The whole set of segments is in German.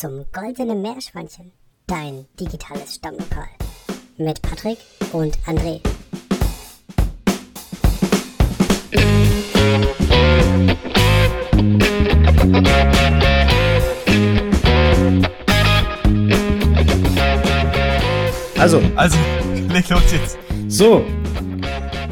zum Goldenen Meerschweinchen, dein digitales Stammlokal. Mit Patrick und André. Also, Also, leg los jetzt. so,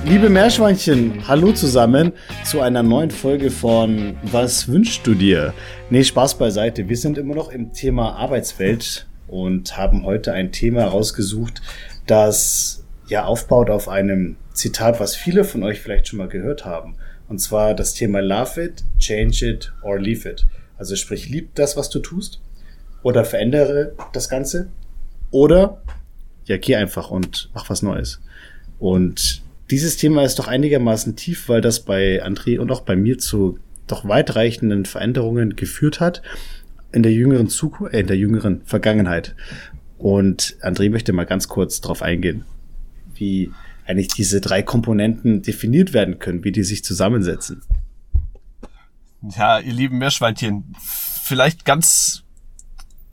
liebe Meerschweinchen, hallo zusammen zu einer neuen Folge von Was wünschst du dir? Nee, Spaß beiseite. Wir sind immer noch im Thema Arbeitswelt und haben heute ein Thema rausgesucht, das ja aufbaut auf einem Zitat, was viele von euch vielleicht schon mal gehört haben. Und zwar das Thema Love it, change it or leave it. Also sprich, lieb das, was du tust oder verändere das Ganze oder ja, geh einfach und mach was Neues. Und dieses Thema ist doch einigermaßen tief, weil das bei André und auch bei mir zu doch weitreichenden Veränderungen geführt hat in der jüngeren Zukunft, äh, in der jüngeren Vergangenheit. Und André möchte mal ganz kurz darauf eingehen, wie eigentlich diese drei Komponenten definiert werden können, wie die sich zusammensetzen. Ja, ihr lieben Meerschweinchen, vielleicht ganz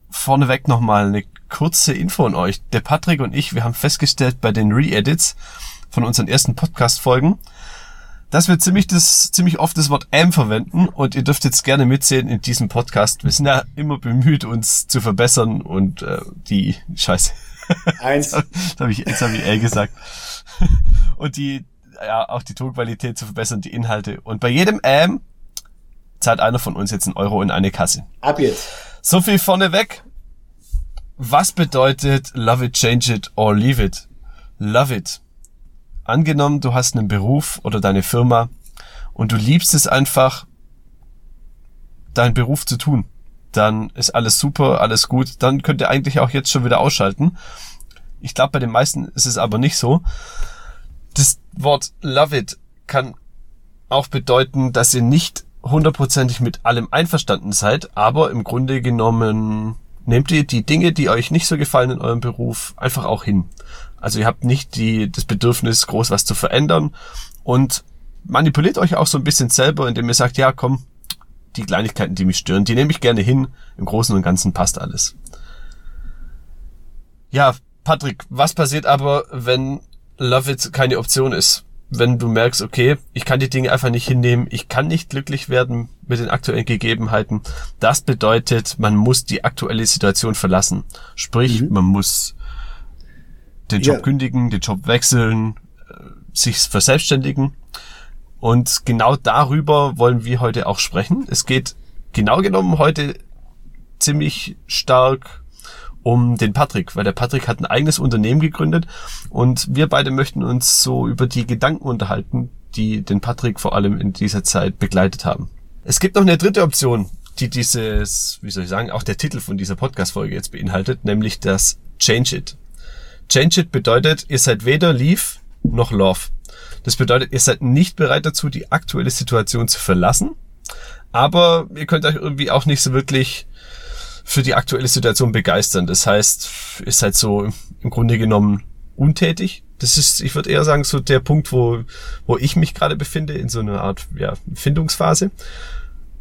vorneweg nochmal eine kurze Info an euch. Der Patrick und ich, wir haben festgestellt bei den Re-Edits von unseren ersten Podcast-Folgen, dass wir ziemlich das, ziemlich oft das Wort am verwenden und ihr dürft jetzt gerne mitsehen in diesem Podcast. Wir sind ja immer bemüht, uns zu verbessern und äh, die Scheiße. Eins. Jetzt habe ich, jetzt hab ich L gesagt. Und die, ja, auch die Tonqualität zu verbessern, die Inhalte. Und bei jedem am zahlt einer von uns jetzt einen Euro in eine Kasse. Ab jetzt. So viel vorneweg. Was bedeutet love it, change it or leave it? Love it. Angenommen, du hast einen Beruf oder deine Firma und du liebst es einfach, deinen Beruf zu tun. Dann ist alles super, alles gut. Dann könnt ihr eigentlich auch jetzt schon wieder ausschalten. Ich glaube, bei den meisten ist es aber nicht so. Das Wort love it kann auch bedeuten, dass ihr nicht hundertprozentig mit allem einverstanden seid, aber im Grunde genommen nehmt ihr die Dinge, die euch nicht so gefallen in eurem Beruf, einfach auch hin. Also ihr habt nicht die, das Bedürfnis, groß was zu verändern und manipuliert euch auch so ein bisschen selber, indem ihr sagt, ja, komm, die Kleinigkeiten, die mich stören, die nehme ich gerne hin. Im Großen und Ganzen passt alles. Ja, Patrick, was passiert aber, wenn Love It keine Option ist? Wenn du merkst, okay, ich kann die Dinge einfach nicht hinnehmen, ich kann nicht glücklich werden mit den aktuellen Gegebenheiten. Das bedeutet, man muss die aktuelle Situation verlassen. Sprich, Mhm. man muss den Job Ja. kündigen, den Job wechseln, äh, sich verselbstständigen. Und genau darüber wollen wir heute auch sprechen. Es geht genau genommen heute ziemlich stark um den Patrick, weil der Patrick hat ein eigenes Unternehmen gegründet und wir beide möchten uns so über die Gedanken unterhalten, die den Patrick vor allem in dieser Zeit begleitet haben. Es gibt noch eine dritte Option, die dieses, wie soll ich sagen, auch der Titel von dieser Podcast-Folge jetzt beinhaltet, nämlich das Change It. Change It bedeutet, ihr seid weder Leave noch Love. Das bedeutet, ihr seid nicht bereit dazu, die aktuelle Situation zu verlassen, aber ihr könnt euch irgendwie auch nicht so wirklich für die aktuelle Situation begeistern. Das heißt, ihr seid so im Grunde genommen untätig. Das ist, ich würde eher sagen, so der Punkt, wo, wo ich mich gerade befinde, in so einer Art ja, Findungsphase.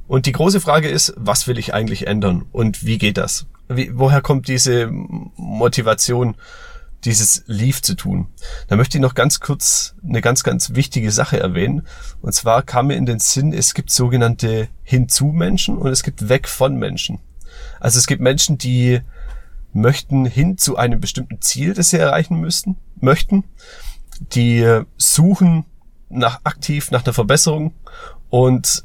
Und die große Frage ist, was will ich eigentlich ändern und wie geht das? Wie, woher kommt diese Motivation, dieses Leave zu tun? Da möchte ich noch ganz kurz eine ganz, ganz wichtige Sache erwähnen. Und zwar kam mir in den Sinn, es gibt sogenannte Hinzu-Menschen und es gibt Weg von Menschen. Also es gibt Menschen, die möchten hin zu einem bestimmten Ziel, das sie erreichen müssten, möchten. Die suchen nach aktiv nach einer Verbesserung und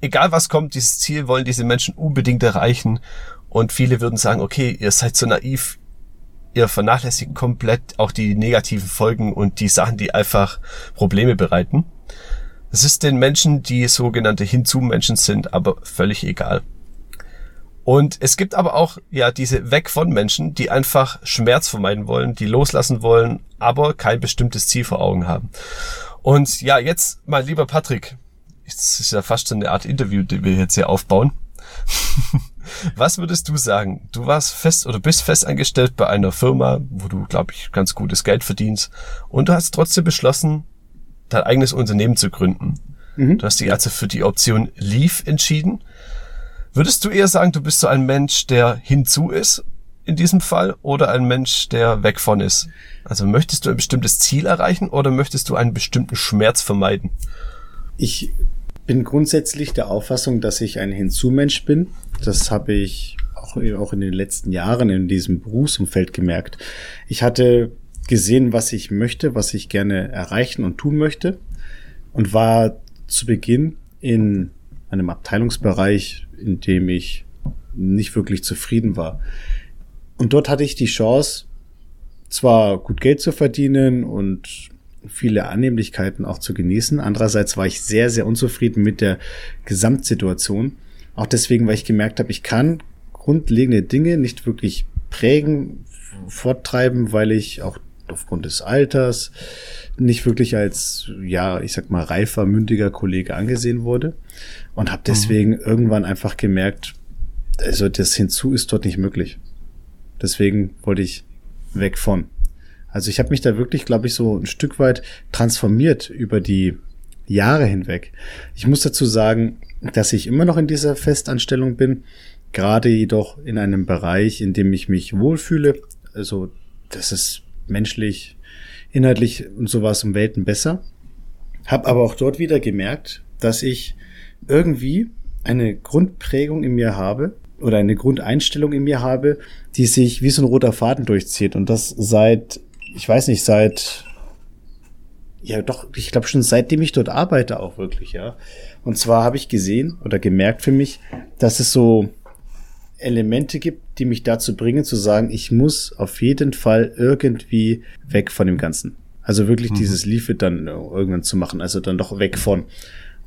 egal was kommt, dieses Ziel wollen diese Menschen unbedingt erreichen. Und viele würden sagen, okay, ihr seid so naiv, ihr vernachlässigt komplett auch die negativen Folgen und die Sachen, die einfach Probleme bereiten. Es ist den Menschen, die sogenannte Hinzu-Menschen sind, aber völlig egal. Und es gibt aber auch ja diese weg von Menschen, die einfach Schmerz vermeiden wollen, die loslassen wollen, aber kein bestimmtes Ziel vor Augen haben. Und ja, jetzt mal lieber Patrick, es ist ja fast so eine Art Interview, die wir jetzt hier aufbauen. Was würdest du sagen? Du warst fest oder bist fest angestellt bei einer Firma, wo du, glaube ich, ganz gutes Geld verdienst und du hast trotzdem beschlossen, dein eigenes Unternehmen zu gründen. Mhm. Du hast dich also für die Option Leave entschieden. Würdest du eher sagen, du bist so ein Mensch, der hinzu ist in diesem Fall oder ein Mensch, der weg von ist? Also möchtest du ein bestimmtes Ziel erreichen oder möchtest du einen bestimmten Schmerz vermeiden? Ich bin grundsätzlich der Auffassung, dass ich ein Hinzumensch bin. Das habe ich auch, auch in den letzten Jahren in diesem Berufsumfeld gemerkt. Ich hatte gesehen, was ich möchte, was ich gerne erreichen und tun möchte und war zu Beginn in einem Abteilungsbereich, in dem ich nicht wirklich zufrieden war. Und dort hatte ich die Chance, zwar gut Geld zu verdienen und viele Annehmlichkeiten auch zu genießen. Andererseits war ich sehr, sehr unzufrieden mit der Gesamtsituation. Auch deswegen, weil ich gemerkt habe, ich kann grundlegende Dinge nicht wirklich prägen, forttreiben, weil ich auch aufgrund des Alters nicht wirklich als, ja, ich sag mal, reifer, mündiger Kollege angesehen wurde und habe deswegen mhm. irgendwann einfach gemerkt, also das hinzu ist dort nicht möglich. Deswegen wollte ich weg von. Also ich habe mich da wirklich, glaube ich, so ein Stück weit transformiert über die Jahre hinweg. Ich muss dazu sagen, dass ich immer noch in dieser Festanstellung bin, gerade jedoch in einem Bereich, in dem ich mich wohlfühle. Also das ist menschlich, inhaltlich und sowas um Welten besser. Hab aber auch dort wieder gemerkt, dass ich irgendwie eine Grundprägung in mir habe oder eine Grundeinstellung in mir habe, die sich wie so ein roter Faden durchzieht und das seit, ich weiß nicht, seit ja doch, ich glaube schon seitdem ich dort arbeite auch wirklich, ja. Und zwar habe ich gesehen oder gemerkt für mich, dass es so Elemente gibt, die mich dazu bringen zu sagen, ich muss auf jeden Fall irgendwie weg von dem Ganzen. Also wirklich mhm. dieses Leaflet dann irgendwann zu machen, also dann doch weg von.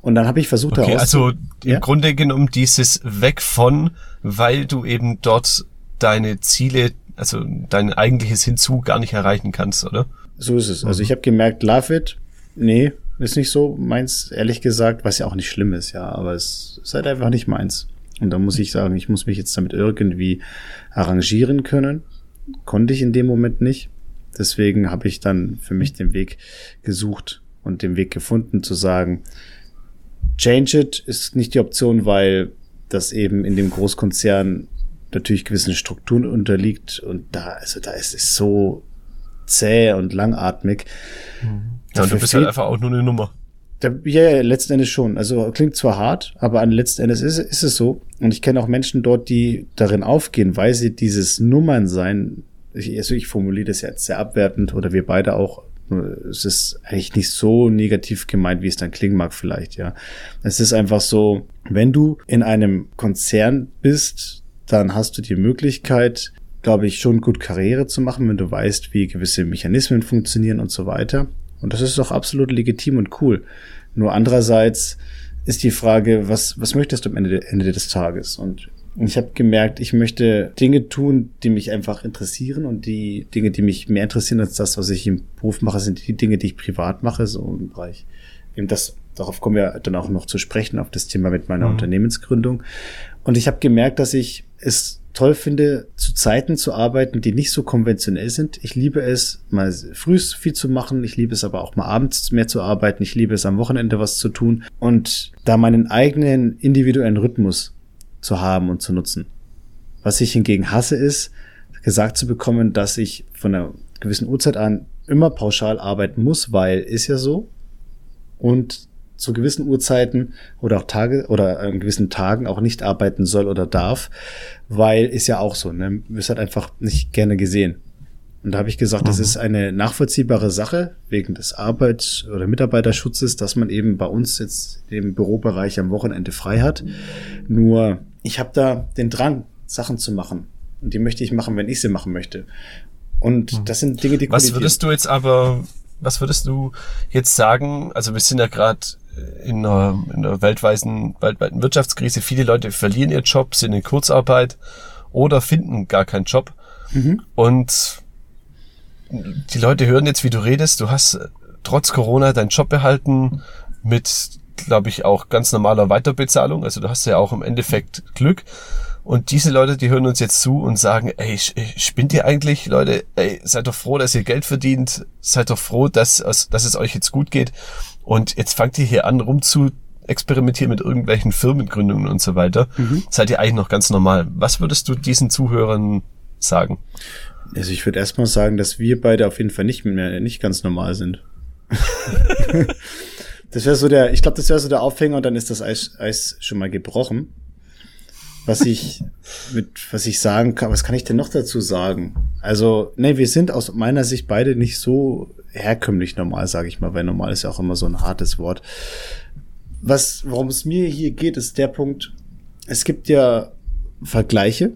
Und dann habe ich versucht okay, also im ja? Grunde genommen dieses weg von, weil du eben dort deine Ziele, also dein eigentliches Hinzu gar nicht erreichen kannst, oder? So ist es. Also mhm. ich habe gemerkt, Love It, nee, ist nicht so meins, ehrlich gesagt, was ja auch nicht schlimm ist, ja, aber es ist halt einfach nicht meins. Und da muss ich sagen, ich muss mich jetzt damit irgendwie arrangieren können. Konnte ich in dem Moment nicht. Deswegen habe ich dann für mich den Weg gesucht und den Weg gefunden zu sagen, Change It ist nicht die Option, weil das eben in dem Großkonzern natürlich gewissen Strukturen unterliegt und da, also da ist es so zäh und langatmig. Mhm. Ja, und du bist halt einfach auch nur eine Nummer. Da, ja, ja, letzten Endes schon. Also klingt zwar hart, aber an letzten Endes ist, ist es so. Und ich kenne auch Menschen dort, die darin aufgehen, weil sie dieses Nummernsein, ich, also ich formuliere das jetzt sehr abwertend oder wir beide auch, es ist eigentlich nicht so negativ gemeint, wie es dann klingen mag vielleicht, ja. Es ist einfach so, wenn du in einem Konzern bist, dann hast du die Möglichkeit, glaube ich, schon gut Karriere zu machen, wenn du weißt, wie gewisse Mechanismen funktionieren und so weiter. Und das ist doch absolut legitim und cool. Nur andererseits ist die Frage, was, was möchtest du am Ende, Ende des Tages? Und ich habe gemerkt, ich möchte Dinge tun, die mich einfach interessieren und die Dinge, die mich mehr interessieren als das, was ich im Beruf mache, sind die Dinge, die ich privat mache, so im Bereich. Eben das, darauf kommen wir dann auch noch zu sprechen, auf das Thema mit meiner mhm. Unternehmensgründung. Und ich habe gemerkt, dass ich es toll finde, zu Zeiten zu arbeiten, die nicht so konventionell sind. Ich liebe es, mal früh viel zu machen. Ich liebe es aber auch mal abends mehr zu arbeiten. Ich liebe es am Wochenende was zu tun und da meinen eigenen individuellen Rhythmus zu haben und zu nutzen. Was ich hingegen hasse, ist, gesagt zu bekommen, dass ich von einer gewissen Uhrzeit an immer pauschal arbeiten muss, weil ist ja so. Und zu gewissen Uhrzeiten oder auch Tage oder an gewissen Tagen auch nicht arbeiten soll oder darf, weil ist ja auch so, ne? Ist halt einfach nicht gerne gesehen. Und da habe ich gesagt, mhm. das ist eine nachvollziehbare Sache wegen des Arbeits- oder Mitarbeiterschutzes, dass man eben bei uns jetzt im Bürobereich am Wochenende frei hat. Nur ich habe da den Drang, Sachen zu machen. Und die möchte ich machen, wenn ich sie machen möchte. Und mhm. das sind Dinge, die Was würdest du jetzt aber, was würdest du jetzt sagen? Also wir sind ja gerade in einer, in einer weltweiten, weltweiten Wirtschaftskrise. Viele Leute verlieren ihren Job, sind in Kurzarbeit oder finden gar keinen Job. Mhm. Und die Leute hören jetzt, wie du redest. Du hast trotz Corona deinen Job behalten mit, glaube ich, auch ganz normaler Weiterbezahlung. Also du hast ja auch im Endeffekt Glück. Und diese Leute, die hören uns jetzt zu und sagen, ey, spinnt ihr eigentlich, Leute? Ey, seid doch froh, dass ihr Geld verdient. Seid doch froh, dass, dass es euch jetzt gut geht. Und jetzt fangt ihr hier an, rum zu experimentieren mit irgendwelchen Firmengründungen und so weiter. Mhm. Seid ihr eigentlich noch ganz normal? Was würdest du diesen Zuhörern sagen? Also ich würde erstmal sagen, dass wir beide auf jeden Fall nicht mehr nicht ganz normal sind. das wäre so der, ich glaube, das wäre so der Aufhänger und dann ist das Eis, Eis schon mal gebrochen. Was ich mit, was ich sagen kann, was kann ich denn noch dazu sagen? Also, nee, wir sind aus meiner Sicht beide nicht so herkömmlich normal, sage ich mal, weil normal ist ja auch immer so ein hartes Wort. Was, worum es mir hier geht, ist der Punkt, es gibt ja Vergleiche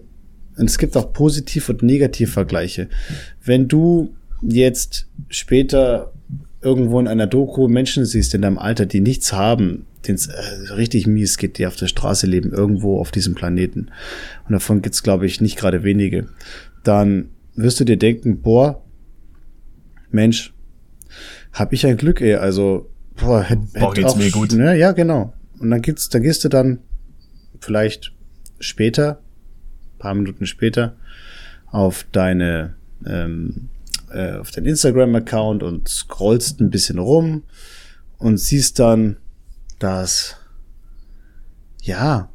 und es gibt auch Positiv- und Negativvergleiche. Wenn du jetzt später irgendwo in einer Doku Menschen siehst in deinem Alter, die nichts haben, denen es äh, richtig mies geht, die auf der Straße leben, irgendwo auf diesem Planeten, und davon gibt's glaube ich, nicht gerade wenige, dann wirst du dir denken, boah, Mensch, hab ich ein Glück, ey, also, boah, hätte hätt geht's auch, mir gut. Ne, ja, genau. Und dann gibt's, dann gehst du dann vielleicht später paar Minuten später auf deine ähm, äh, auf dein Instagram-Account und scrollst ein bisschen rum und siehst dann, dass ja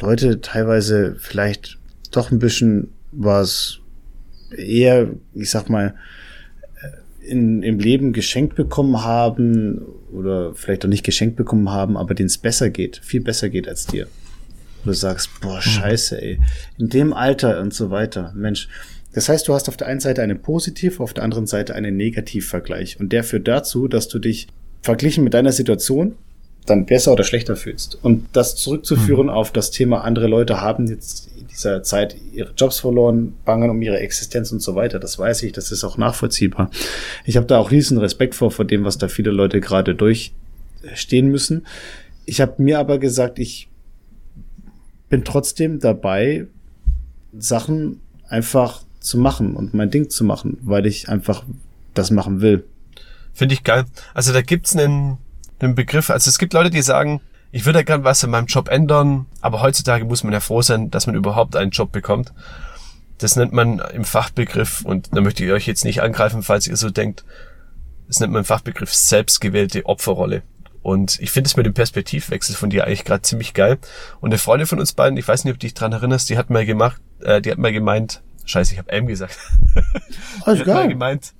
Leute teilweise vielleicht doch ein bisschen was eher, ich sag mal, in, im Leben geschenkt bekommen haben oder vielleicht auch nicht geschenkt bekommen haben, aber denen es besser geht, viel besser geht als dir du sagst, boah, mhm. scheiße, ey, in dem Alter und so weiter. Mensch, das heißt, du hast auf der einen Seite einen Positiv, auf der anderen Seite einen Negativvergleich. Und der führt dazu, dass du dich verglichen mit deiner Situation dann besser oder schlechter fühlst. Und das zurückzuführen mhm. auf das Thema, andere Leute haben jetzt in dieser Zeit ihre Jobs verloren, bangen um ihre Existenz und so weiter. Das weiß ich, das ist auch nachvollziehbar. Ich habe da auch riesen Respekt vor, vor dem, was da viele Leute gerade durchstehen müssen. Ich habe mir aber gesagt, ich bin trotzdem dabei, Sachen einfach zu machen und mein Ding zu machen, weil ich einfach das machen will. Finde ich geil. Also da gibt's einen, einen Begriff, also es gibt Leute, die sagen, ich würde ja gern was in meinem Job ändern, aber heutzutage muss man ja froh sein, dass man überhaupt einen Job bekommt. Das nennt man im Fachbegriff, und da möchte ich euch jetzt nicht angreifen, falls ihr so denkt, das nennt man im Fachbegriff selbstgewählte Opferrolle. Und ich finde es mit dem Perspektivwechsel von dir eigentlich gerade ziemlich geil. Und eine Freundin von uns beiden, ich weiß nicht, ob du dich dran erinnerst, die hat mal gemacht, äh, die hat mal gemeint, scheiße, ich habe M gesagt. Alles die hat mal gemeint,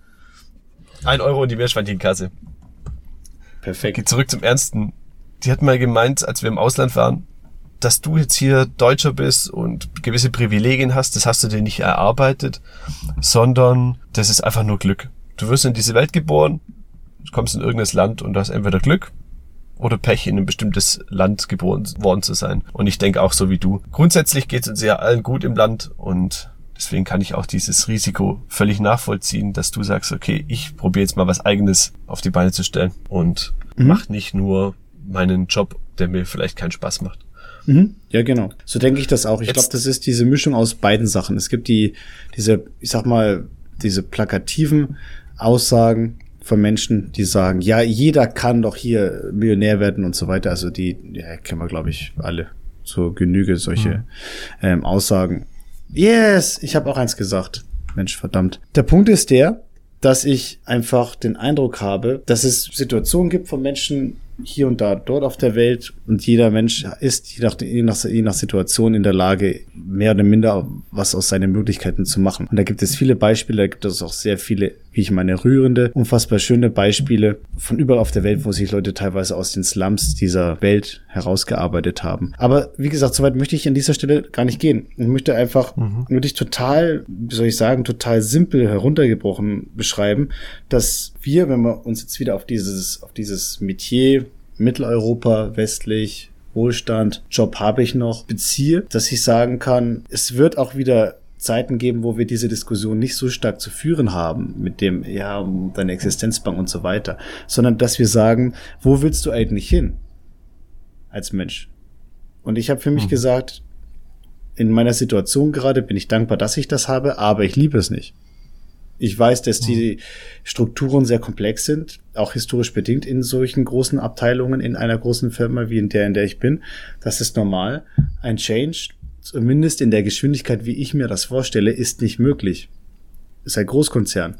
ein Euro in die Meerschweinchenkasse. Perfekt. Geht zurück zum Ernsten. Die hat mal gemeint, als wir im Ausland waren, dass du jetzt hier Deutscher bist und gewisse Privilegien hast, das hast du dir nicht erarbeitet, sondern das ist einfach nur Glück. Du wirst in diese Welt geboren, kommst in irgendein Land und hast entweder Glück oder Pech, in ein bestimmtes Land geboren worden zu sein. Und ich denke auch so wie du. Grundsätzlich geht es uns ja allen gut im Land und deswegen kann ich auch dieses Risiko völlig nachvollziehen, dass du sagst, okay, ich probiere jetzt mal was eigenes auf die Beine zu stellen und mhm. mach nicht nur meinen Job, der mir vielleicht keinen Spaß macht. Mhm. Ja, genau. So denke ich das auch. Ich glaube, das ist diese Mischung aus beiden Sachen. Es gibt die, diese, ich sag mal, diese plakativen Aussagen, von Menschen, die sagen, ja, jeder kann doch hier Millionär werden und so weiter. Also die, ja, kennen wir, glaube ich, alle zur Genüge solche mhm. ähm, Aussagen. Yes, ich habe auch eins gesagt. Mensch, verdammt. Der Punkt ist der, dass ich einfach den Eindruck habe, dass es Situationen gibt von Menschen, hier und da dort auf der Welt und jeder Mensch ist je nach, je nach, je nach Situation in der Lage, mehr oder minder was aus seinen Möglichkeiten zu machen. Und da gibt es viele Beispiele, da gibt es auch sehr viele, wie ich meine, rührende, unfassbar schöne Beispiele von überall auf der Welt, wo sich Leute teilweise aus den Slums dieser Welt herausgearbeitet haben. Aber wie gesagt, soweit möchte ich an dieser Stelle gar nicht gehen. Ich möchte einfach mhm. wirklich total, wie soll ich sagen, total simpel heruntergebrochen beschreiben, dass wir, wenn wir uns jetzt wieder auf dieses, auf dieses Metier Mitteleuropa, westlich, Wohlstand, Job habe ich noch, beziehe, dass ich sagen kann, es wird auch wieder Zeiten geben, wo wir diese Diskussion nicht so stark zu führen haben mit dem, ja, deine Existenzbank und so weiter, sondern dass wir sagen, wo willst du eigentlich hin als Mensch? Und ich habe für mich mhm. gesagt, in meiner Situation gerade bin ich dankbar, dass ich das habe, aber ich liebe es nicht. Ich weiß, dass die mhm. Strukturen sehr komplex sind, auch historisch bedingt in solchen großen Abteilungen in einer großen Firma wie in der, in der ich bin. Das ist normal. Ein Change, zumindest in der Geschwindigkeit, wie ich mir das vorstelle, ist nicht möglich. Ist ein Großkonzern.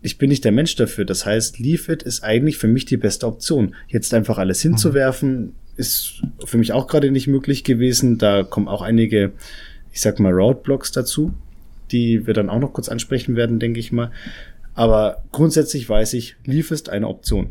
Ich bin nicht der Mensch dafür. Das heißt, Leave It ist eigentlich für mich die beste Option. Jetzt einfach alles hinzuwerfen, ist für mich auch gerade nicht möglich gewesen. Da kommen auch einige, ich sag mal, Roadblocks dazu, die wir dann auch noch kurz ansprechen werden, denke ich mal. Aber grundsätzlich weiß ich, Leaf ist eine Option.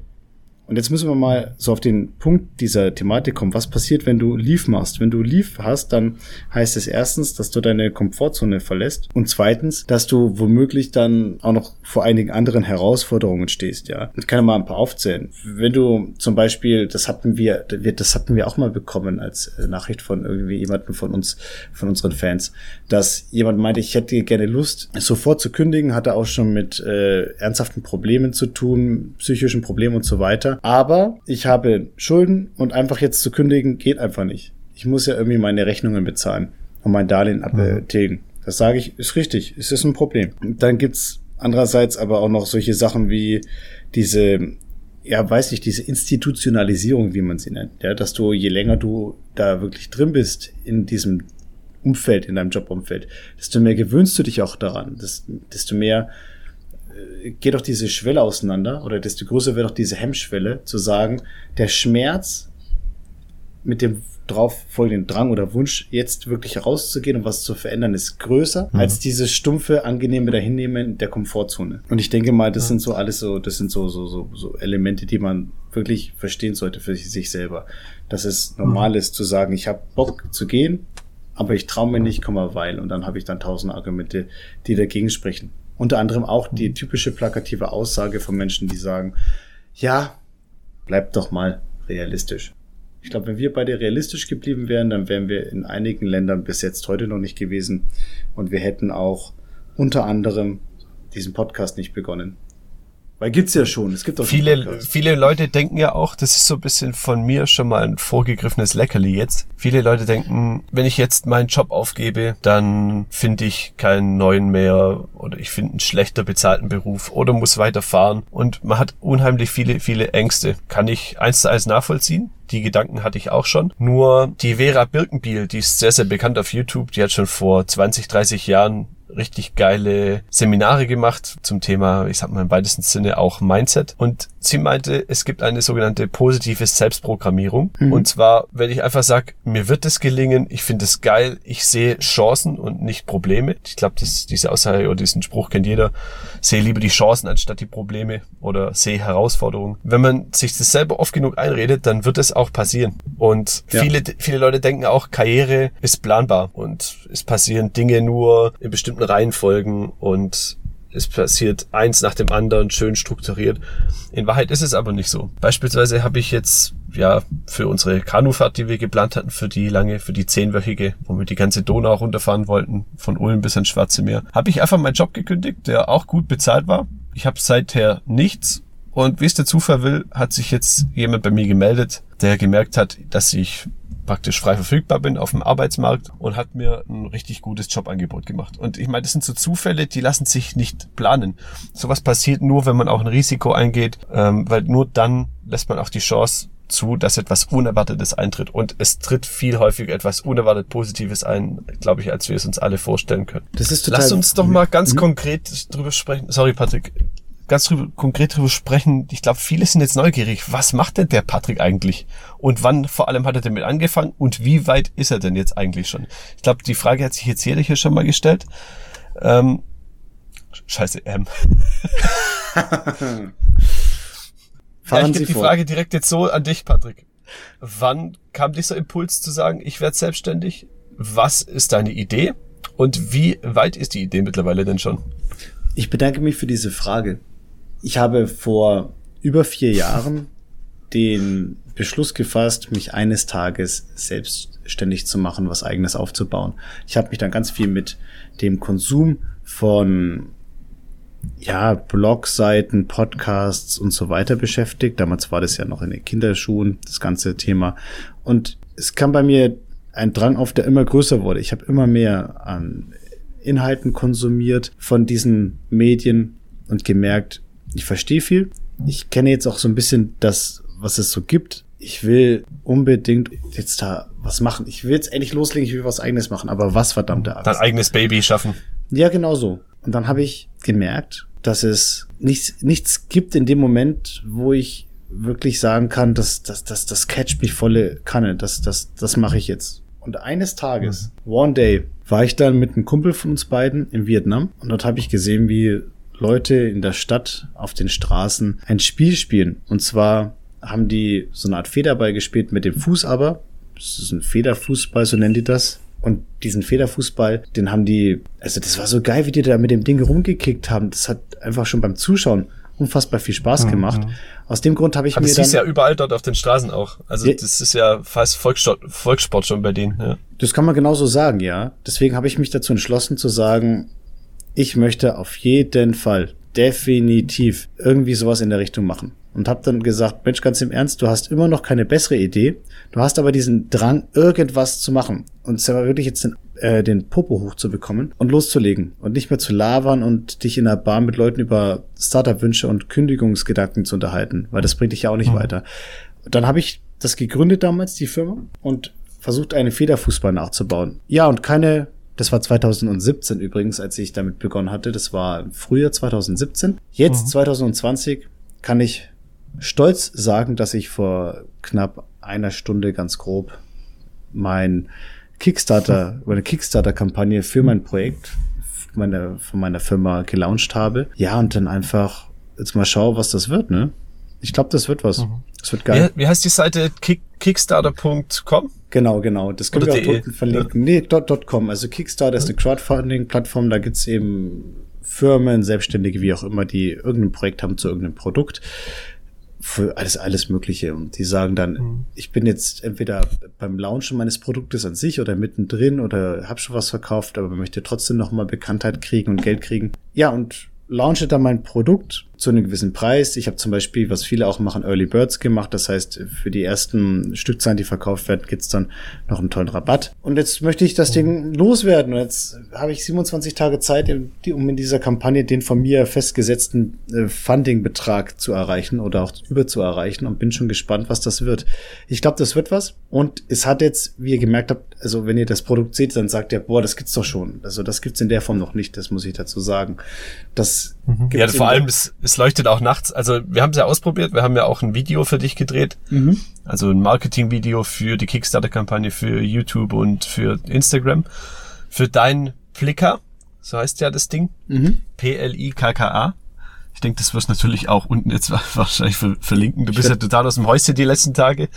Und jetzt müssen wir mal so auf den Punkt dieser Thematik kommen. Was passiert, wenn du Leave machst? Wenn du Leave hast, dann heißt es erstens, dass du deine Komfortzone verlässt und zweitens, dass du womöglich dann auch noch vor einigen anderen Herausforderungen stehst, ja. Ich kann mal ein paar aufzählen. Wenn du zum Beispiel, das hatten wir, das hatten wir auch mal bekommen als äh, Nachricht von irgendwie jemandem von uns, von unseren Fans, dass jemand meinte, ich hätte gerne Lust, sofort zu kündigen, hatte auch schon mit äh, ernsthaften Problemen zu tun, psychischen Problemen und so weiter aber ich habe Schulden und einfach jetzt zu kündigen geht einfach nicht. Ich muss ja irgendwie meine Rechnungen bezahlen und mein Darlehen abtilgen. Das sage ich, ist richtig, es ist ein Problem. Und dann gibt's andererseits aber auch noch solche Sachen wie diese ja, weiß ich, diese Institutionalisierung, wie man sie nennt, ja, dass du, je länger du da wirklich drin bist in diesem Umfeld, in deinem Jobumfeld, desto mehr gewöhnst du dich auch daran, desto mehr geht doch diese Schwelle auseinander oder desto größer wird doch diese Hemmschwelle zu sagen, der Schmerz mit dem drauf folgenden Drang oder Wunsch, jetzt wirklich rauszugehen und was zu verändern, ist größer mhm. als dieses stumpfe, angenehme Dahinnehmen der Komfortzone. Und ich denke mal, das ja. sind so alles so, das sind so, so, so, so Elemente, die man wirklich verstehen sollte für sich selber. Dass es normal mhm. ist zu sagen, ich habe Bock zu gehen, aber ich traue mir nicht, komm mal weil. Und dann habe ich dann tausend Argumente, die dagegen sprechen. Unter anderem auch die typische plakative Aussage von Menschen, die sagen, ja, bleib doch mal realistisch. Ich glaube, wenn wir beide realistisch geblieben wären, dann wären wir in einigen Ländern bis jetzt heute noch nicht gewesen und wir hätten auch unter anderem diesen Podcast nicht begonnen. Weil gibt's ja schon. Es gibt auch viele, viele Leute denken ja auch, das ist so ein bisschen von mir schon mal ein vorgegriffenes Leckerli jetzt. Viele Leute denken, wenn ich jetzt meinen Job aufgebe, dann finde ich keinen neuen mehr oder ich finde einen schlechter bezahlten Beruf oder muss weiterfahren. Und man hat unheimlich viele, viele Ängste. Kann ich eins zu eins nachvollziehen? Die Gedanken hatte ich auch schon. Nur die Vera Birkenbiel, die ist sehr, sehr bekannt auf YouTube, die hat schon vor 20, 30 Jahren richtig geile Seminare gemacht zum Thema, ich sag mal im weitesten Sinne auch Mindset. Und sie meinte, es gibt eine sogenannte positive Selbstprogrammierung. Mhm. Und zwar, wenn ich einfach sage, mir wird es gelingen, ich finde es geil, ich sehe Chancen und nicht Probleme. Ich glaube, diese Aussage oder diesen Spruch kennt jeder. Sehe lieber die Chancen anstatt die Probleme oder sehe Herausforderungen. Wenn man sich das selber oft genug einredet, dann wird es auch passieren. Und ja. viele, viele Leute denken auch, Karriere ist planbar und es passieren Dinge nur in bestimmten Reihenfolgen und es passiert eins nach dem anderen schön strukturiert. In Wahrheit ist es aber nicht so. Beispielsweise habe ich jetzt ja für unsere Kanufahrt, die wir geplant hatten, für die lange, für die zehnwöchige, wo wir die ganze Donau runterfahren wollten, von Ulm bis ins Schwarze Meer, habe ich einfach meinen Job gekündigt, der auch gut bezahlt war. Ich habe seither nichts und wie es der Zufall will, hat sich jetzt jemand bei mir gemeldet, der gemerkt hat, dass ich praktisch frei verfügbar bin auf dem Arbeitsmarkt und hat mir ein richtig gutes Jobangebot gemacht. Und ich meine, das sind so Zufälle, die lassen sich nicht planen. Sowas passiert nur, wenn man auch ein Risiko eingeht, ähm, weil nur dann lässt man auch die Chance zu, dass etwas Unerwartetes eintritt. Und es tritt viel häufiger etwas unerwartet Positives ein, glaube ich, als wir es uns alle vorstellen können. Das ist total Lass uns doch mal ganz mhm. konkret drüber sprechen. Sorry, Patrick ganz drüber, konkret drüber sprechen. Ich glaube, viele sind jetzt neugierig. Was macht denn der Patrick eigentlich? Und wann vor allem hat er damit angefangen? Und wie weit ist er denn jetzt eigentlich schon? Ich glaube, die Frage hat sich jetzt jeder hier schon mal gestellt. Ähm, scheiße, ähm. ja, ich die Frage direkt jetzt so an dich, Patrick. Wann kam dieser Impuls zu sagen, ich werde selbstständig? Was ist deine Idee? Und wie weit ist die Idee mittlerweile denn schon? Ich bedanke mich für diese Frage. Ich habe vor über vier Jahren den Beschluss gefasst, mich eines Tages selbstständig zu machen, was eigenes aufzubauen. Ich habe mich dann ganz viel mit dem Konsum von ja, Blogseiten, Podcasts und so weiter beschäftigt. Damals war das ja noch in den Kinderschuhen, das ganze Thema. Und es kam bei mir ein Drang auf, der immer größer wurde. Ich habe immer mehr an Inhalten konsumiert von diesen Medien und gemerkt, ich verstehe viel. Ich kenne jetzt auch so ein bisschen das, was es so gibt. Ich will unbedingt jetzt da was machen. Ich will jetzt endlich loslegen, ich will was eigenes machen, aber was verdammte Angst. Dein eigenes Baby schaffen. Ja, genau so. Und dann habe ich gemerkt, dass es nichts, nichts gibt in dem Moment, wo ich wirklich sagen kann, das, das, das, das catcht mich volle Kanne, das, das, das mache ich jetzt. Und eines Tages, mhm. one day, war ich dann mit einem Kumpel von uns beiden in Vietnam und dort habe ich gesehen, wie Leute in der Stadt auf den Straßen ein Spiel spielen. Und zwar haben die so eine Art Federball gespielt mit dem Fuß aber. Das ist ein Federfußball, so nennen die das. Und diesen Federfußball, den haben die, also das war so geil, wie die da mit dem Ding rumgekickt haben. Das hat einfach schon beim Zuschauen unfassbar viel Spaß mhm, gemacht. Mhm. Aus dem Grund habe ich Aber mir das ist ja überall dort auf den Straßen auch. Also ja, das ist ja fast Volkssport, Volkssport schon bei denen. Ja. Das kann man genauso sagen, ja. Deswegen habe ich mich dazu entschlossen zu sagen, ich möchte auf jeden Fall definitiv irgendwie sowas in der Richtung machen. Und habe dann gesagt, Mensch, ganz im Ernst, du hast immer noch keine bessere Idee. Du hast aber diesen Drang, irgendwas zu machen. Und zwar wirklich jetzt den, äh, den Popo hochzubekommen und loszulegen. Und nicht mehr zu labern und dich in der Bar mit Leuten über Startup-Wünsche und Kündigungsgedanken zu unterhalten. Weil das bringt dich ja auch nicht mhm. weiter. Dann habe ich das gegründet damals, die Firma, und versucht, einen Federfußball nachzubauen. Ja, und keine das war 2017 übrigens, als ich damit begonnen hatte. Das war Frühjahr 2017. Jetzt, mhm. 2020, kann ich stolz sagen, dass ich vor knapp einer Stunde ganz grob mein Kickstarter, meine Kickstarter-Kampagne für mein Projekt meine, von meiner Firma gelauncht habe. Ja, und dann einfach jetzt mal schau, was das wird, ne? Ich glaube, das wird was. Mhm. Das wird geil. Wie, wie heißt die Seite? Kick, Kickstarter.com? Genau, genau. Das können Oder wir auch unten verlinken. Nee, dot, .com. Also Kickstarter ist eine Crowdfunding-Plattform. Da gibt's eben Firmen, Selbstständige, wie auch immer, die irgendein Projekt haben zu irgendeinem Produkt. Für alles, alles Mögliche. Und die sagen dann, mhm. ich bin jetzt entweder beim Launchen meines Produktes an sich oder mittendrin oder habe schon was verkauft, aber möchte trotzdem nochmal Bekanntheit kriegen und Geld kriegen. Ja, und launche dann mein Produkt zu einem gewissen Preis. Ich habe zum Beispiel, was viele auch machen, Early Birds gemacht. Das heißt, für die ersten Stückzahlen, die verkauft werden, gibt's dann noch einen tollen Rabatt. Und jetzt möchte ich das Ding loswerden. Und jetzt habe ich 27 Tage Zeit, um in dieser Kampagne den von mir festgesetzten äh, Funding-Betrag zu erreichen oder auch über zu erreichen und bin schon gespannt, was das wird. Ich glaube, das wird was. Und es hat jetzt, wie ihr gemerkt habt, also wenn ihr das Produkt seht, dann sagt ihr, boah, das gibt's doch schon. Also das gibt's in der Form noch nicht, das muss ich dazu sagen. Das mhm. Ja, vor allem, es, es leuchtet auch nachts. Also wir haben es ja ausprobiert, wir haben ja auch ein Video für dich gedreht. Mhm. Also ein Marketing-Video für die Kickstarter-Kampagne für YouTube und für Instagram. Für dein Plicker, so heißt ja das Ding. Mhm. P-L-I-K-K-A. Ich denke, das wirst natürlich auch unten jetzt wahrscheinlich verlinken. Du bist ja total aus dem Häuschen die letzten Tage.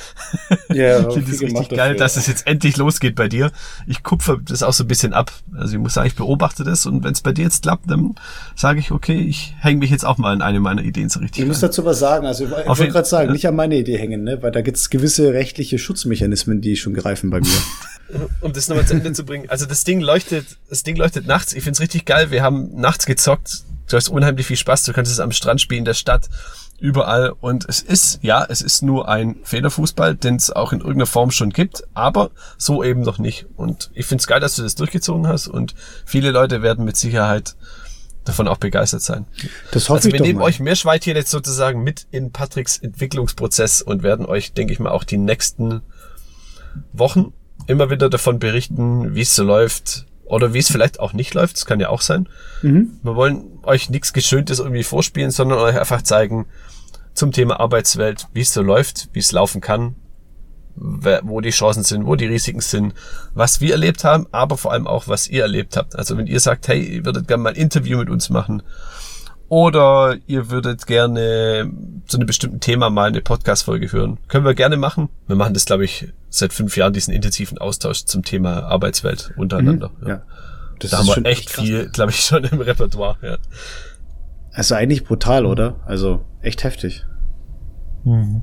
Ja, ich finde es richtig geil, dass es jetzt endlich losgeht bei dir. Ich kupfer das auch so ein bisschen ab. Also ich muss sagen, ich beobachte das und wenn es bei dir jetzt klappt, dann sage ich, okay, ich hänge mich jetzt auch mal in eine meiner Ideen so richtig. Ich muss dazu was sagen. Also ich wollte gerade sagen, ja. nicht an meine Idee hängen, ne? weil da gibt es gewisse rechtliche Schutzmechanismen, die schon greifen bei mir. um das nochmal zu Ende zu bringen. Also das Ding leuchtet, das Ding leuchtet nachts. Ich find's richtig geil. Wir haben nachts gezockt Du hast unheimlich viel Spaß. Du kannst es am Strand spielen, in der Stadt, überall. Und es ist, ja, es ist nur ein Federfußball, den es auch in irgendeiner Form schon gibt, aber so eben noch nicht. Und ich finde es geil, dass du das durchgezogen hast und viele Leute werden mit Sicherheit davon auch begeistert sein. Das hoffe also wir ich nehmen mal. euch Meerschweinchen jetzt sozusagen mit in Patricks Entwicklungsprozess und werden euch, denke ich mal, auch die nächsten Wochen immer wieder davon berichten, wie es so läuft, oder wie es vielleicht auch nicht läuft, das kann ja auch sein. Mhm. Wir wollen euch nichts Geschöntes irgendwie vorspielen, sondern euch einfach zeigen zum Thema Arbeitswelt, wie es so läuft, wie es laufen kann, wo die Chancen sind, wo die Risiken sind, was wir erlebt haben, aber vor allem auch, was ihr erlebt habt. Also wenn ihr sagt, hey, ihr würdet gerne mal ein Interview mit uns machen oder ihr würdet gerne zu einem bestimmten Thema mal eine Podcast-Folge hören, können wir gerne machen. Wir machen das, glaube ich, seit fünf Jahren, diesen intensiven Austausch zum Thema Arbeitswelt untereinander. Mhm, ja. ja. Das da haben wir echt viel, glaube ich, schon im Repertoire. Ja. Also eigentlich brutal, oder? Also echt heftig. Mhm.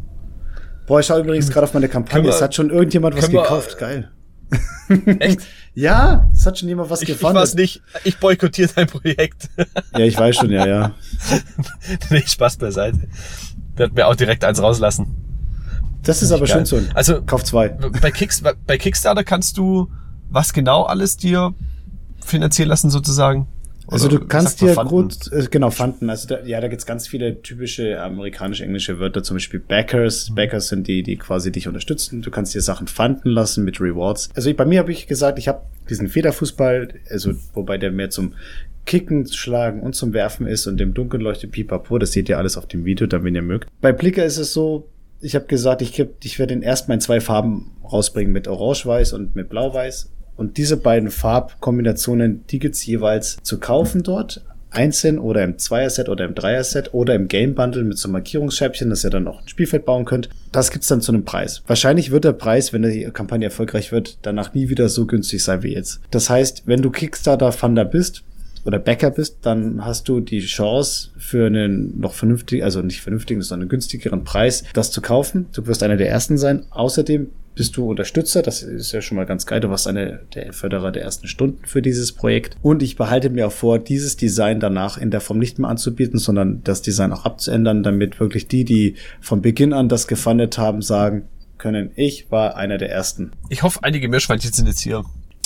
Boah, ich schaue übrigens gerade auf meine Kampagne. Es hat schon irgendjemand was gekauft. Geil. Echt? ja, es hat schon jemand was ich, gefunden. Ich weiß nicht, ich boykottiere dein Projekt. ja, ich weiß schon, ja, ja. nee, Spaß beiseite. Wird mir auch direkt eins rauslassen. Das ist aber geil. schön so. Also, Kauf zwei. Bei, Kicks, bei Kickstarter kannst du was genau alles dir finanzieren lassen sozusagen? Also du kannst dir gut, äh, genau, Fanden, also da, ja, da gibt's ganz viele typische amerikanische englische Wörter, zum Beispiel Backers. Mhm. Backers sind die, die quasi dich unterstützen. Du kannst dir Sachen fanden lassen mit Rewards. Also bei mir habe ich gesagt, ich habe diesen Federfußball, also wobei der mehr zum Kicken, Schlagen und zum Werfen ist und dem Dunkeln leuchtet Pipapo. Das seht ihr alles auf dem Video, dann wenn ihr mögt. Bei Blicker ist es so, ich habe gesagt, ich, ich werde den erstmal in zwei Farben rausbringen, mit Orange-Weiß und mit Blau-Weiß. Und diese beiden Farbkombinationen, die gibt's jeweils zu kaufen dort. Einzeln oder im Zweier-Set oder im Dreier-Set oder im Game-Bundle mit so Markierungsscheibchen, dass ihr dann auch ein Spielfeld bauen könnt. Das gibt's dann zu einem Preis. Wahrscheinlich wird der Preis, wenn die Kampagne erfolgreich wird, danach nie wieder so günstig sein wie jetzt. Das heißt, wenn du Kickstarter-Funder bist, oder Bäcker bist, dann hast du die Chance für einen noch vernünftigen, also nicht vernünftigen, sondern günstigeren Preis, das zu kaufen. Du wirst einer der ersten sein. Außerdem bist du Unterstützer. Das ist ja schon mal ganz geil. Du warst einer der Förderer der ersten Stunden für dieses Projekt. Und ich behalte mir auch vor, dieses Design danach in der Form nicht mehr anzubieten, sondern das Design auch abzuändern, damit wirklich die, die von Beginn an das gefundet haben, sagen können, ich war einer der ersten. Ich hoffe, einige Meerschweinchen sind jetzt hier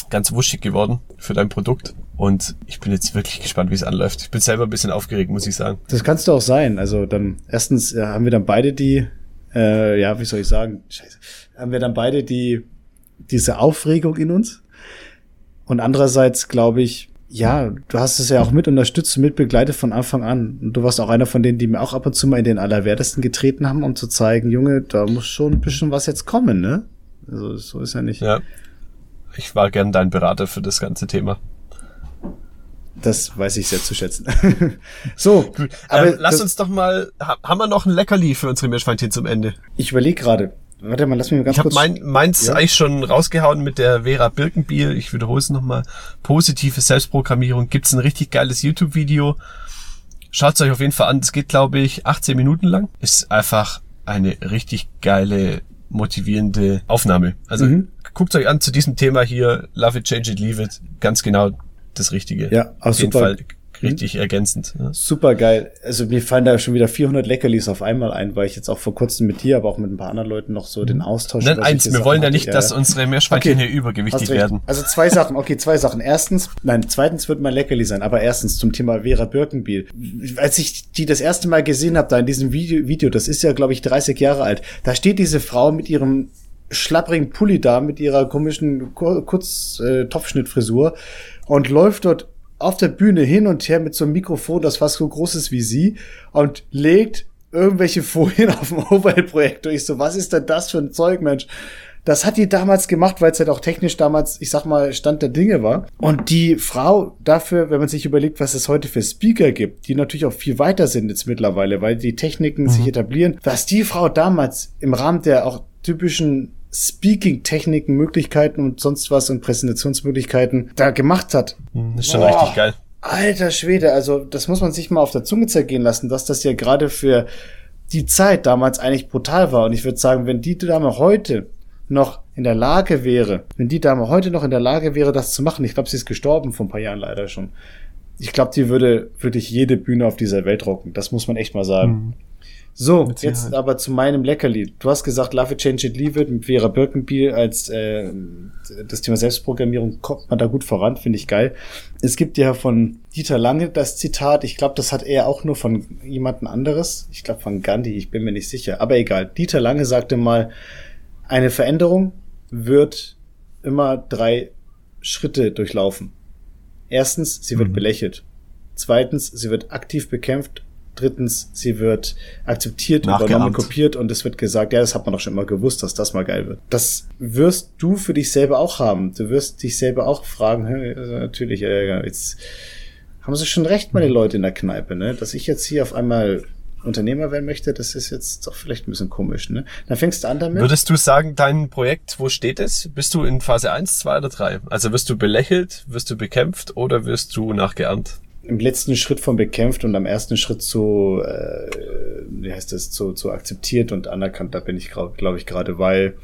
ganz wuschig geworden für dein Produkt. Und ich bin jetzt wirklich gespannt, wie es anläuft. Ich bin selber ein bisschen aufgeregt, muss ich sagen. Das kannst du auch sein. Also dann, erstens äh, haben wir dann beide die, äh, ja, wie soll ich sagen, scheiße, haben wir dann beide die, diese Aufregung in uns. Und andererseits glaube ich, ja, du hast es ja auch mit unterstützt mit begleitet von Anfang an. Und du warst auch einer von denen, die mir auch ab und zu mal in den Allerwertesten getreten haben, um zu zeigen, Junge, da muss schon ein bisschen was jetzt kommen, ne? Also so ist ja nicht. Ja ich war gern dein Berater für das ganze Thema. Das weiß ich sehr zu schätzen. so, aber ähm, lass uns doch mal, haben wir noch ein Leckerli für unsere Meerschweinchen zum Ende? Ich überlege gerade. Warte mal, lass mich mal ganz ich kurz. Ich habe mein, meins ja? eigentlich schon rausgehauen mit der Vera Birkenbiel. Ich wiederhole es nochmal. Positive Selbstprogrammierung. Gibt's ein richtig geiles YouTube-Video. Schaut's euch auf jeden Fall an. Das geht, glaube ich, 18 Minuten lang. Ist einfach eine richtig geile, motivierende Aufnahme. Also mhm guckt euch an zu diesem Thema hier, Love it, change it, leave it, ganz genau das Richtige. Ja, auf jeden super. Fall richtig mhm. ergänzend. Ja. Super geil. Also mir fallen da schon wieder 400 Leckerlis auf einmal ein, weil ich jetzt auch vor kurzem mit dir, aber auch mit ein paar anderen Leuten noch so den Austausch. Nein, eins, wir wollen ja nicht, ja. dass unsere Meerschweinchen okay. hier übergewichtig werden. Also zwei Sachen, okay, zwei Sachen. Erstens, nein, zweitens wird mein Leckerli sein, aber erstens zum Thema Vera Birkenbiel. Als ich die das erste Mal gesehen habe, da in diesem Video, Video das ist ja, glaube ich, 30 Jahre alt, da steht diese Frau mit ihrem schlapprigen Pulli da mit ihrer komischen kurz äh, Topfschnittfrisur und läuft dort auf der Bühne hin und her mit so einem Mikrofon, das fast so groß ist wie sie und legt irgendwelche Folien auf dem Overhead-Projektor. Ich so, was ist denn das für ein Zeug, Mensch? Das hat die damals gemacht, weil es halt auch technisch damals, ich sag mal, Stand der Dinge war. Und die Frau dafür, wenn man sich überlegt, was es heute für Speaker gibt, die natürlich auch viel weiter sind jetzt mittlerweile, weil die Techniken mhm. sich etablieren, was die Frau damals im Rahmen der auch typischen Speaking-Techniken, Möglichkeiten und sonst was und Präsentationsmöglichkeiten da gemacht hat. Hm, das ist schon Boah, richtig geil. Alter Schwede, also das muss man sich mal auf der Zunge zergehen lassen, dass das ja gerade für die Zeit damals eigentlich brutal war. Und ich würde sagen, wenn die Dame heute noch in der Lage wäre, wenn die Dame heute noch in der Lage wäre, das zu machen, ich glaube, sie ist gestorben vor ein paar Jahren leider schon. Ich glaube, die würde wirklich jede Bühne auf dieser Welt rocken. Das muss man echt mal sagen. Mhm. So, jetzt aber zu meinem Leckerli. Du hast gesagt, Love It, Change It, Leave It mit Vera Birkenbiel als äh, das Thema Selbstprogrammierung kommt man da gut voran, finde ich geil. Es gibt ja von Dieter Lange das Zitat, ich glaube, das hat er auch nur von jemandem anderes. Ich glaube von Gandhi, ich bin mir nicht sicher. Aber egal. Dieter Lange sagte mal, eine Veränderung wird immer drei Schritte durchlaufen. Erstens, sie wird mhm. belächelt. Zweitens, sie wird aktiv bekämpft Drittens, sie wird akzeptiert, übernommen, kopiert und es wird gesagt, ja, das hat man doch schon immer gewusst, dass das mal geil wird. Das wirst du für dich selber auch haben. Du wirst dich selber auch fragen, also natürlich, äh, jetzt haben sie schon recht, meine Leute in der Kneipe, ne? Dass ich jetzt hier auf einmal Unternehmer werden möchte, das ist jetzt doch vielleicht ein bisschen komisch, ne? Dann fängst du an damit. Würdest du sagen, dein Projekt, wo steht es? Bist du in Phase 1, 2 oder 3? Also wirst du belächelt, wirst du bekämpft oder wirst du nachgeahmt? Im letzten Schritt von bekämpft und am ersten Schritt zu, äh, wie heißt das, zu, zu akzeptiert und anerkannt, da bin ich, glaube glaub ich, gerade, weil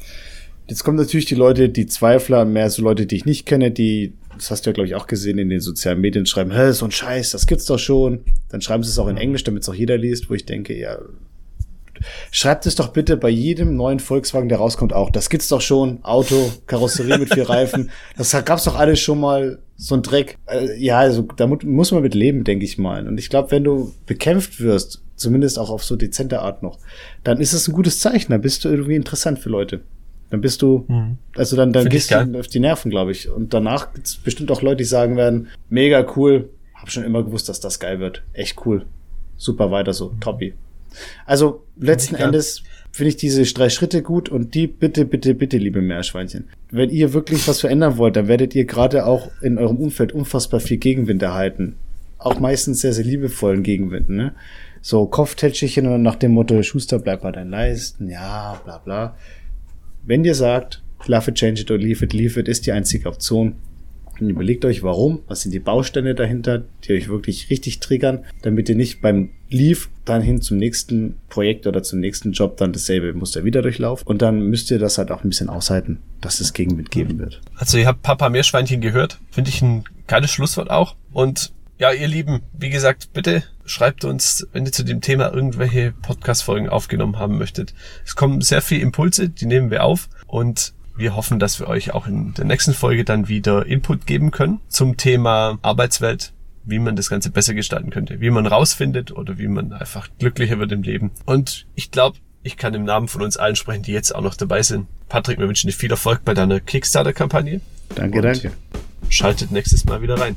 jetzt kommen natürlich die Leute, die Zweifler, mehr so Leute, die ich nicht kenne, die, das hast du ja, glaube ich, auch gesehen in den sozialen Medien, schreiben, hä, so ein Scheiß, das gibt's doch schon. Dann schreiben sie es auch in Englisch, damit es auch jeder liest, wo ich denke, ja, schreibt es doch bitte bei jedem neuen Volkswagen, der rauskommt, auch. Das gibt's doch schon. Auto, Karosserie mit vier Reifen. Das gab's doch alles schon mal. So ein Dreck. Äh, ja, also da muss man mit leben, denke ich mal. Und ich glaube, wenn du bekämpft wirst, zumindest auch auf so dezente Art noch, dann ist es ein gutes Zeichen. Dann bist du irgendwie interessant für Leute. Dann bist du, mhm. also dann, dann gehst du auf die Nerven, glaube ich. Und danach gibt's bestimmt auch Leute, die sagen werden, mega cool, hab schon immer gewusst, dass das geil wird. Echt cool. Super weiter so, mhm. toppi. Also letzten Endes finde ich diese drei Schritte gut und die bitte, bitte, bitte, liebe Meerschweinchen. Wenn ihr wirklich was verändern wollt, dann werdet ihr gerade auch in eurem Umfeld unfassbar viel Gegenwind erhalten. Auch meistens sehr, sehr liebevollen Gegenwind, ne? So Kopftätschchen und nach dem Motto, Schuster, bleib bei deinen Leisten, ja, bla, bla. Wenn ihr sagt, love it, change it or leave it, leave it, ist die einzige Option, und überlegt euch, warum, was sind die Bausteine dahinter, die euch wirklich richtig triggern, damit ihr nicht beim Leave dann hin zum nächsten Projekt oder zum nächsten Job dann dasselbe Muster wieder durchlauft. Und dann müsst ihr das halt auch ein bisschen aushalten, dass es Gegenwind geben wird. Also ihr habt Papa Meerschweinchen gehört. Finde ich ein geiles Schlusswort auch. Und ja, ihr Lieben, wie gesagt, bitte schreibt uns, wenn ihr zu dem Thema irgendwelche Podcast-Folgen aufgenommen haben möchtet. Es kommen sehr viele Impulse, die nehmen wir auf. Und wir hoffen, dass wir euch auch in der nächsten Folge dann wieder Input geben können zum Thema Arbeitswelt, wie man das Ganze besser gestalten könnte, wie man rausfindet oder wie man einfach glücklicher wird im Leben. Und ich glaube, ich kann im Namen von uns allen sprechen, die jetzt auch noch dabei sind. Patrick, wir wünschen dir viel Erfolg bei deiner Kickstarter-Kampagne. Danke, danke. Schaltet nächstes Mal wieder rein.